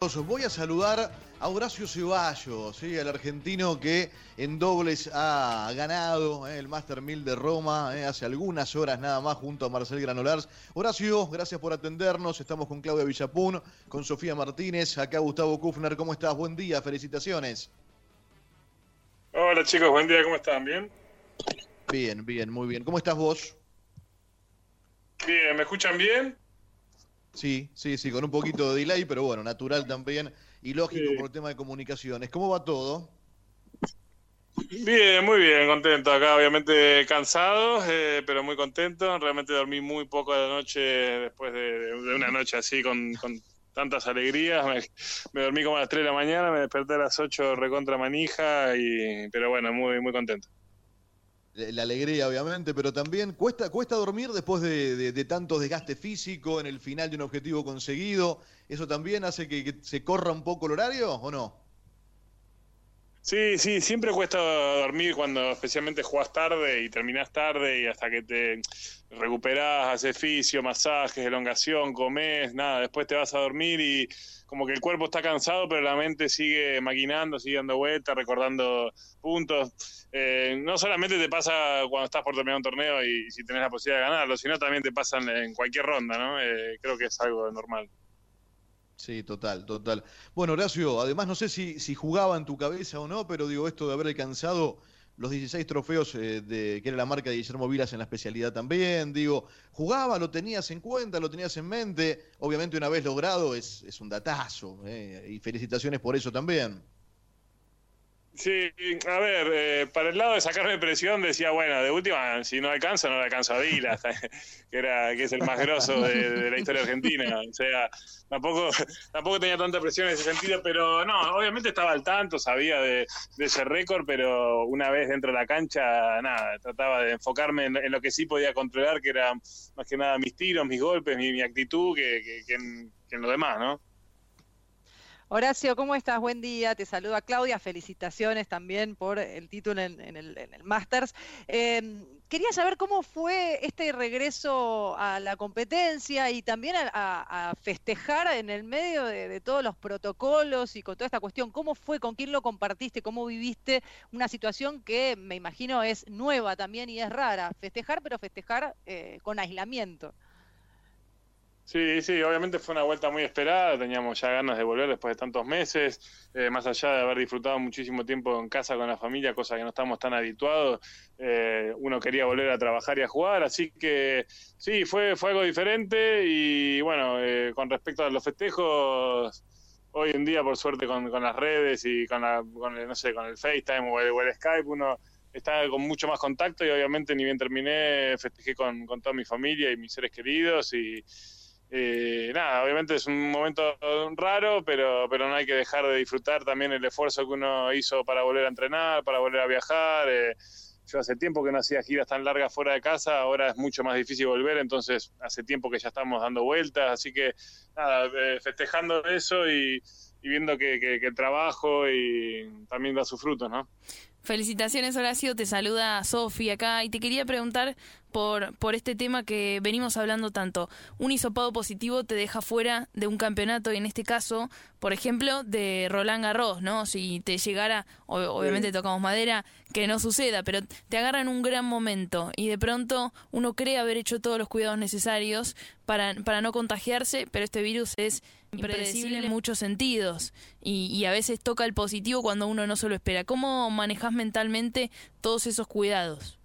Voy a saludar a Horacio Ceballos, ¿sí? al argentino que en dobles ha ganado ¿eh? el Master 1000 de Roma ¿eh? hace algunas horas nada más junto a Marcel Granolars. Horacio, gracias por atendernos. Estamos con Claudia Villapun, con Sofía Martínez, acá Gustavo Kufner. ¿Cómo estás? Buen día, felicitaciones. Hola chicos, buen día, ¿cómo están? ¿Bien? Bien, bien, muy bien. ¿Cómo estás vos? Bien, ¿me escuchan bien? Sí, sí, sí, con un poquito de delay, pero bueno, natural también y lógico por el tema de comunicaciones. ¿Cómo va todo? Bien, muy bien, contento. Acá obviamente cansado, eh, pero muy contento. Realmente dormí muy poco de la noche después de, una noche así con, tantas alegrías. Me, dormí como a las 3 de la mañana, me desperté a las 8 recontra manija, y, pero bueno, muy, muy contento la alegría, obviamente, pero también cuesta, cuesta dormir después de, tanto desgaste físico en el final de un objetivo conseguido. ¿Eso también hace que, se corra un poco el horario o no? Sí, sí, siempre cuesta dormir cuando especialmente jugás tarde y terminás tarde y hasta que te recuperás, haces fisio, masajes, elongación, comes, nada, después te vas a dormir y como que el cuerpo está cansado, pero la mente sigue maquinando, sigue dando vueltas, recordando puntos. Eh, no solamente te pasa cuando estás por terminar un torneo y, si tenés la posibilidad de ganarlo, sino también te pasa en, cualquier ronda, ¿no? Eh, creo que es algo normal. Sí, total, total. Bueno, Horacio, además no sé si, si jugaba en tu cabeza o no, pero digo, esto de haber alcanzado los 16 trofeos eh, de que era la marca de Guillermo Vilas en la especialidad también. Digo, jugaba, lo tenías en cuenta, lo tenías en mente. Obviamente, una vez logrado, es, es un datazo. Eh, y felicitaciones por eso también. Sí, a ver, eh, para el lado de sacarme presión decía, bueno, de última, si no alcanza, no le alcanza a Vilas, que, era, que es el más grosso de, la historia argentina. O sea, tampoco, tampoco tenía tanta presión en ese sentido, pero no, obviamente estaba al tanto, sabía de, ese récord, pero una vez dentro de la cancha, nada, trataba de enfocarme en, lo que sí podía controlar, que era más que nada mis tiros, mis golpes, mi, actitud, que, que en lo demás, ¿no? Horacio, ¿cómo estás? Buen día, te saluda Claudia, felicitaciones también por el título en, el, Masters. Em, quería saber cómo fue este regreso a la competencia y también a, festejar en el medio de, todos los protocolos y con toda esta cuestión. ¿Cómo fue? ¿Con quién lo compartiste? ¿Cómo viviste una situación que me imagino es nueva también y es rara? Festejar, pero festejar eh, con aislamiento. Sí, sí, obviamente fue una vuelta muy esperada, teníamos ya ganas de volver después de tantos meses, eh, más allá de haber disfrutado muchísimo tiempo en casa con la familia, cosa que no estamos tan habituados, eh, uno quería volver a trabajar y a jugar, así que sí, fue, fue algo diferente y bueno, eh, con respecto a los festejos, hoy en día por suerte con, las redes y con, la, con el, no sé, con el FaceTime o el, Skype, uno está con mucho más contacto y obviamente ni bien terminé, festejé con, con toda mi familia y mis seres queridos y eh, nada, obviamente es un momento raro, pero, pero no hay que dejar de disfrutar también el esfuerzo que uno hizo para volver a entrenar, para volver a viajar. Eh, yo hace tiempo que no hacía giras tan largas fuera de casa, ahora es mucho más difícil volver, entonces hace tiempo que ya estamos dando vueltas, así que nada, eh, festejando eso y, viendo que, que, que, el trabajo y también da sus frutos, ¿no? Felicitaciones Horacio, te saluda Sofi acá y te quería preguntar por, por este tema que venimos hablando tanto. Un hisopado positivo te deja fuera de un campeonato y en este caso, por ejemplo, de Roland Garros, ¿no? Si te llegara, obviamente tocamos madera, que no suceda, pero te agarra en un gran momento y de pronto uno cree haber hecho todos los cuidados necesarios para, para no contagiarse, pero este virus es impredecible en muchos sentidos y, y, a veces toca el positivo cuando uno no se lo espera. ¿Cómo manejas mentalmente todos esos cuidados?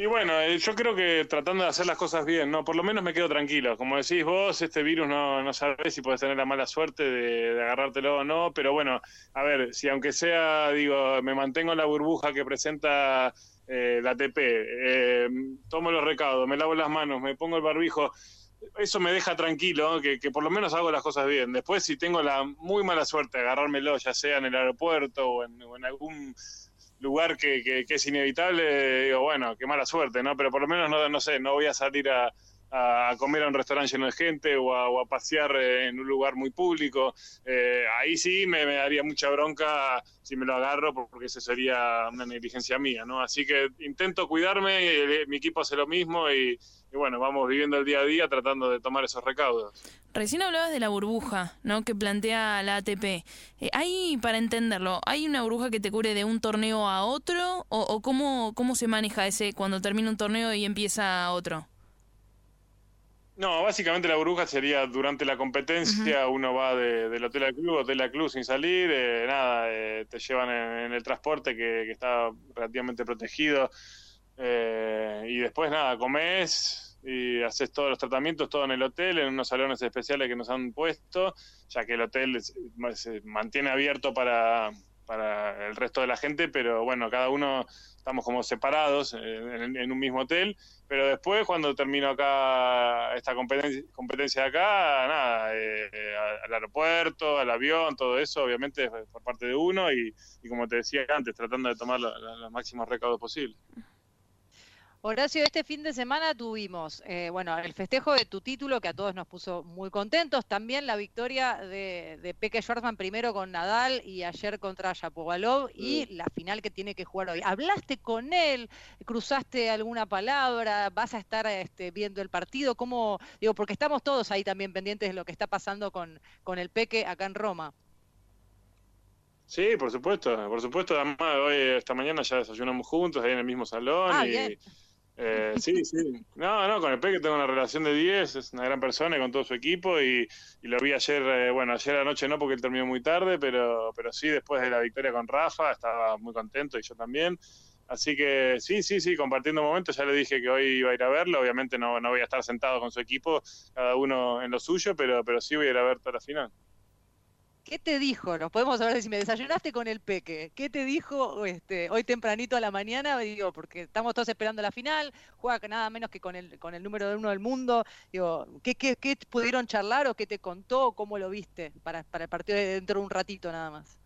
Y bueno, eh, yo creo que tratando de hacer las cosas bien, ¿no? Por lo menos me quedo tranquilo. Como decís vos, este virus no, no sabes si puedes tener la mala suerte de, agarrártelo o no, pero bueno, a ver, si aunque sea, digo, me mantengo en la burbuja que presenta eh, la TP, eh, tomo los recados, me lavo las manos, me pongo el barbijo, eso me deja tranquilo, que, que, por lo menos hago las cosas bien. Después, si tengo la muy mala suerte de agarrármelo, ya sea en el aeropuerto o en, algún lugar que, que, es inevitable, digo, bueno, qué mala suerte, ¿no? Pero por lo menos, no, no sé, no voy a salir a, a comer a un restaurante lleno de gente o a, pasear en un lugar muy público. Eh, ahí sí me, daría mucha bronca si me lo agarro porque eso sería una negligencia mía, ¿no? Así que intento cuidarme, mi equipo hace lo mismo y, bueno, vamos viviendo el día a día tratando de tomar esos recaudos. Recién hablabas de la burbuja, ¿no? Que plantea la ATP. Eh, ahí, para entenderlo, ¿hay una burbuja que te cubre de un torneo a otro? ¿O, o cómo, cómo se maneja ese cuando termina un torneo y empieza otro? No, básicamente la burbuja sería durante la competencia, uno va del hotel al club, hotel al club sin salir, eh, nada, eh, te llevan en, el transporte que, está relativamente protegido eh, y después nada, comes y haces todos los tratamientos, todo en el hotel, en unos salones especiales que nos han puesto, ya que el hotel se mantiene abierto para, para el resto de la gente, pero bueno, cada uno estamos como separados en, un mismo hotel, pero después cuando termino acá esta competencia, competencia de acá, nada, eh, al aeropuerto, al avión, todo eso, obviamente por parte de uno y, como te decía antes, tratando de tomar los máximos recaudos posibles. Horacio, este fin de semana tuvimos, eh, bueno, el festejo de tu título que a todos nos puso muy contentos, también la victoria de, de Peque Schwarzman primero con Nadal y ayer contra Shapovalov y la final que tiene que jugar hoy. ¿Hablaste con él? ¿Cruzaste alguna palabra? ¿Vas a estar este, viendo el partido? ¿Cómo? Digo, porque estamos todos ahí también pendientes de lo que está pasando con, con el Peque acá en Roma. Sí, por supuesto, por supuesto. Además, hoy, esta mañana ya desayunamos juntos ahí en el mismo salón. Ah, y, eh, sí, sí. No, no, con el Peque tengo una relación de 10, es una gran persona con todo su equipo y, lo vi ayer, eh, bueno, ayer anoche no porque él terminó muy tarde, pero, pero sí, después de la victoria con Rafa, estaba muy contento y yo también. Así que sí, sí, sí, compartiendo momentos, ya le dije que hoy iba a ir a verlo, obviamente no, no voy a estar sentado con su equipo, cada uno en lo suyo, pero, pero sí voy a ir a ver toda la final. ¿Qué te dijo? Nos podemos saber si me desayunaste con el peque. ¿Qué te dijo este, hoy tempranito a la mañana? Digo, porque estamos todos esperando la final, juega nada menos que con el, con el número uno del mundo. Digo, ¿qué, qué, qué pudieron charlar o qué te contó? ¿Cómo lo viste para, para el partido de dentro de un ratito nada más?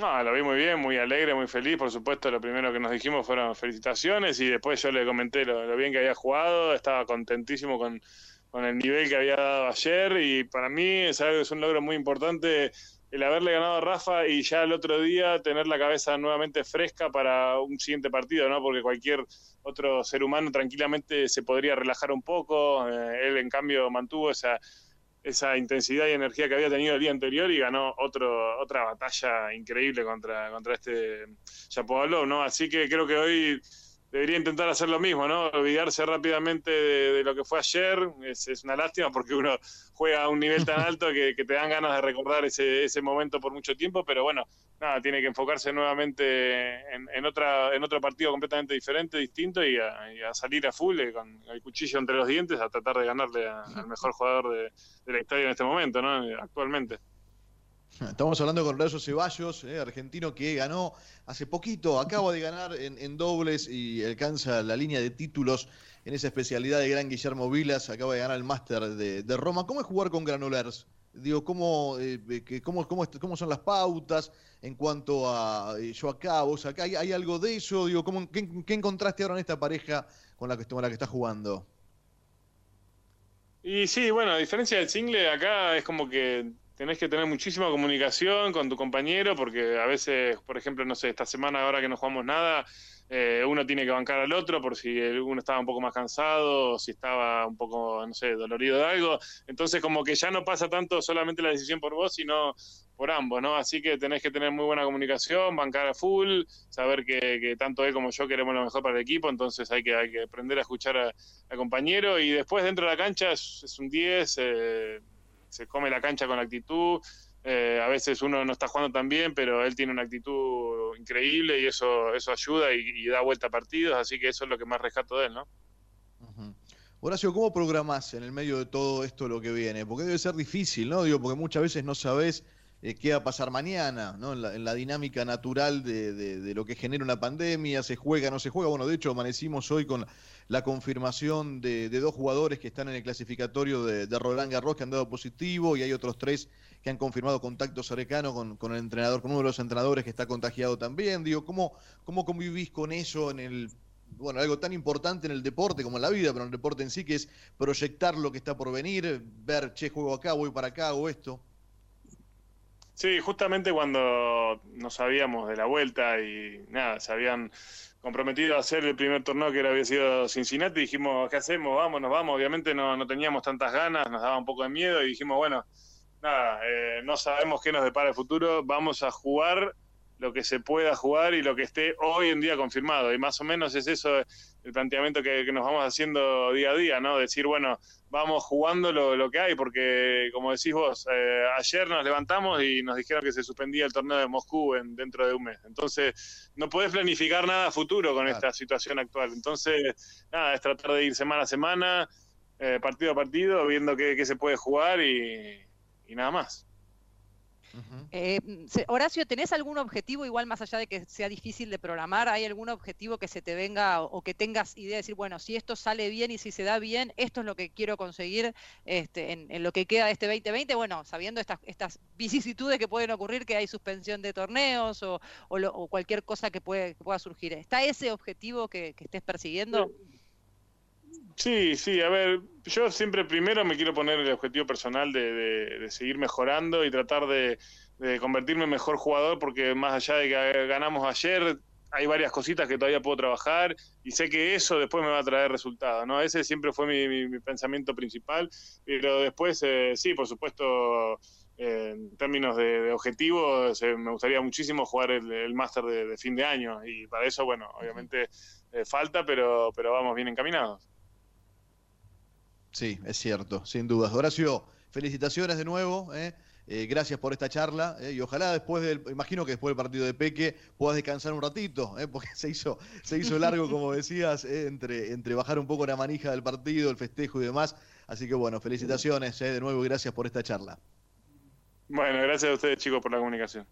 No, lo vi muy bien, muy alegre, muy feliz. Por supuesto, lo primero que nos dijimos fueron felicitaciones y después yo le comenté lo bien que había jugado. Estaba contentísimo con, con el nivel que había dado ayer y para mí es es un logro muy importante el haberle ganado a Rafa y ya el otro día tener la cabeza nuevamente fresca para un siguiente partido, ¿no? Porque cualquier otro ser humano tranquilamente se podría relajar un poco, eh, él en cambio mantuvo esa esa intensidad y energía que había tenido el día anterior y ganó otro, otra batalla increíble contra, contra este Chapovalov, ¿no? Así que creo que hoy debería intentar hacer lo mismo, ¿no? Olvidarse rápidamente de, lo que fue ayer. Es, una lástima porque uno juega a un nivel tan alto que, te dan ganas de recordar ese, ese, momento por mucho tiempo, pero bueno, nada, tiene que enfocarse nuevamente en, otra, en otro partido completamente diferente, distinto y a, salir a full eh, con el cuchillo entre los dientes a tratar de ganarle al mejor jugador de, de la historia en este momento, ¿no? Actualmente. Estamos hablando con Horacio Ceballos, eh, argentino que ganó hace poquito, acaba de ganar en, dobles y alcanza la línea de títulos en esa especialidad de Gran Guillermo Vilas, acaba de ganar el máster de, Roma. ¿Cómo es jugar con Granolers? Digo, ¿cómo, eh, cómo, cómo, son las pautas en cuanto a eh, yo acá, vos acá? ¿Hay, algo de eso? Digo, ¿cómo, qué, encontraste ahora en esta pareja con la que, con la que estás jugando? Y sí, bueno, a diferencia del single, acá es como que tenés que tener muchísima comunicación con tu compañero, porque a veces, por ejemplo, no sé, esta semana ahora que no jugamos nada, eh, uno tiene que bancar al otro por si uno estaba un poco más cansado o si estaba un poco, no sé, dolorido de algo. Entonces, como que ya no pasa tanto solamente la decisión por vos, sino por ambos, ¿no? Así que tenés que tener muy buena comunicación, bancar a full, saber que, tanto él como yo queremos lo mejor para el equipo, entonces hay que, hay que aprender a escuchar al compañero y después dentro de la cancha es, un 10. Eh, se come la cancha con actitud. Eh, a veces uno no está jugando tan bien, pero él tiene una actitud increíble y eso, eso ayuda y, da vuelta a partidos, así que eso es lo que más rescato de él, ¿no? Horacio, ¿cómo programás en el medio de todo esto lo que viene? Porque debe ser difícil, ¿no? Digo, porque muchas veces no sabes eh, qué va a pasar mañana, ¿no? En la, dinámica natural de, lo que genera una pandemia, se juega, no se juega. Bueno, de hecho, amanecimos hoy con la confirmación de, dos jugadores que están en el clasificatorio de, Roland Garros que han dado positivo y hay otros tres que han confirmado contacto cercano con, con el entrenador, con uno de los entrenadores que está contagiado también. Digo, ¿cómo, cómo convivís con eso en el bueno, algo tan importante en el deporte como en la vida, pero en el deporte en sí, que es proyectar lo que está por venir, ver, che, juego acá, voy para acá, hago esto. Sí, justamente cuando nos sabíamos de la vuelta y nada, se habían comprometido a hacer el primer torneo que había sido Cincinnati, dijimos, ¿qué hacemos? Vamos, nos vamos. Obviamente no, no teníamos tantas ganas, nos daba un poco de miedo y dijimos, bueno, nada, eh, no sabemos qué nos depara el futuro, vamos a jugar lo que se pueda jugar y lo que esté hoy en día confirmado. Y más o menos es eso el planteamiento que, nos vamos haciendo día a día, ¿no? Decir, bueno, vamos jugando lo, que hay, porque como decís vos, eh, ayer nos levantamos y nos dijeron que se suspendía el torneo de Moscú en, dentro de un mes. Entonces, no podés planificar nada a futuro con esta situación actual. Entonces, nada, es tratar de ir semana a semana, eh, partido a partido, viendo qué, se puede jugar y nada más. Eh, Horacio, ¿tenés algún objetivo, igual más allá de que sea difícil de programar, hay algún objetivo que se te venga o, que tengas idea de decir, bueno, si esto sale bien y si se da bien, esto es lo que quiero conseguir este, en, lo que queda de este 2020? Bueno, sabiendo estas, estas vicisitudes que pueden ocurrir, que hay suspensión de torneos o, cualquier cosa que, puede, pueda surgir. ¿Está ese objetivo que, estés persiguiendo? Sí, sí, a ver, yo siempre primero me quiero poner el objetivo personal de, seguir mejorando y tratar de, convertirme en mejor jugador, porque más allá de que ganamos ayer, hay varias cositas que todavía puedo trabajar y sé que eso después me va a traer resultados, ¿no? Ese siempre fue mi, pensamiento principal, pero después, eh, sí, por supuesto, en términos de, objetivos, eh, me gustaría muchísimo jugar el, máster de, fin de año y para eso, bueno, obviamente eh, falta, pero, pero vamos bien encaminados. Sí, es cierto, sin dudas. Horacio, felicitaciones de nuevo. ¿eh? Eh, gracias por esta charla ¿eh? y ojalá después del, imagino que después del partido de Peque puedas descansar un ratito, porque se hizo, se hizo largo, como decías, entre, entre bajar un poco la manija del partido, el festejo y demás. Así que bueno, felicitaciones de nuevo y gracias por esta charla. Bueno, gracias a ustedes chicos por la comunicación.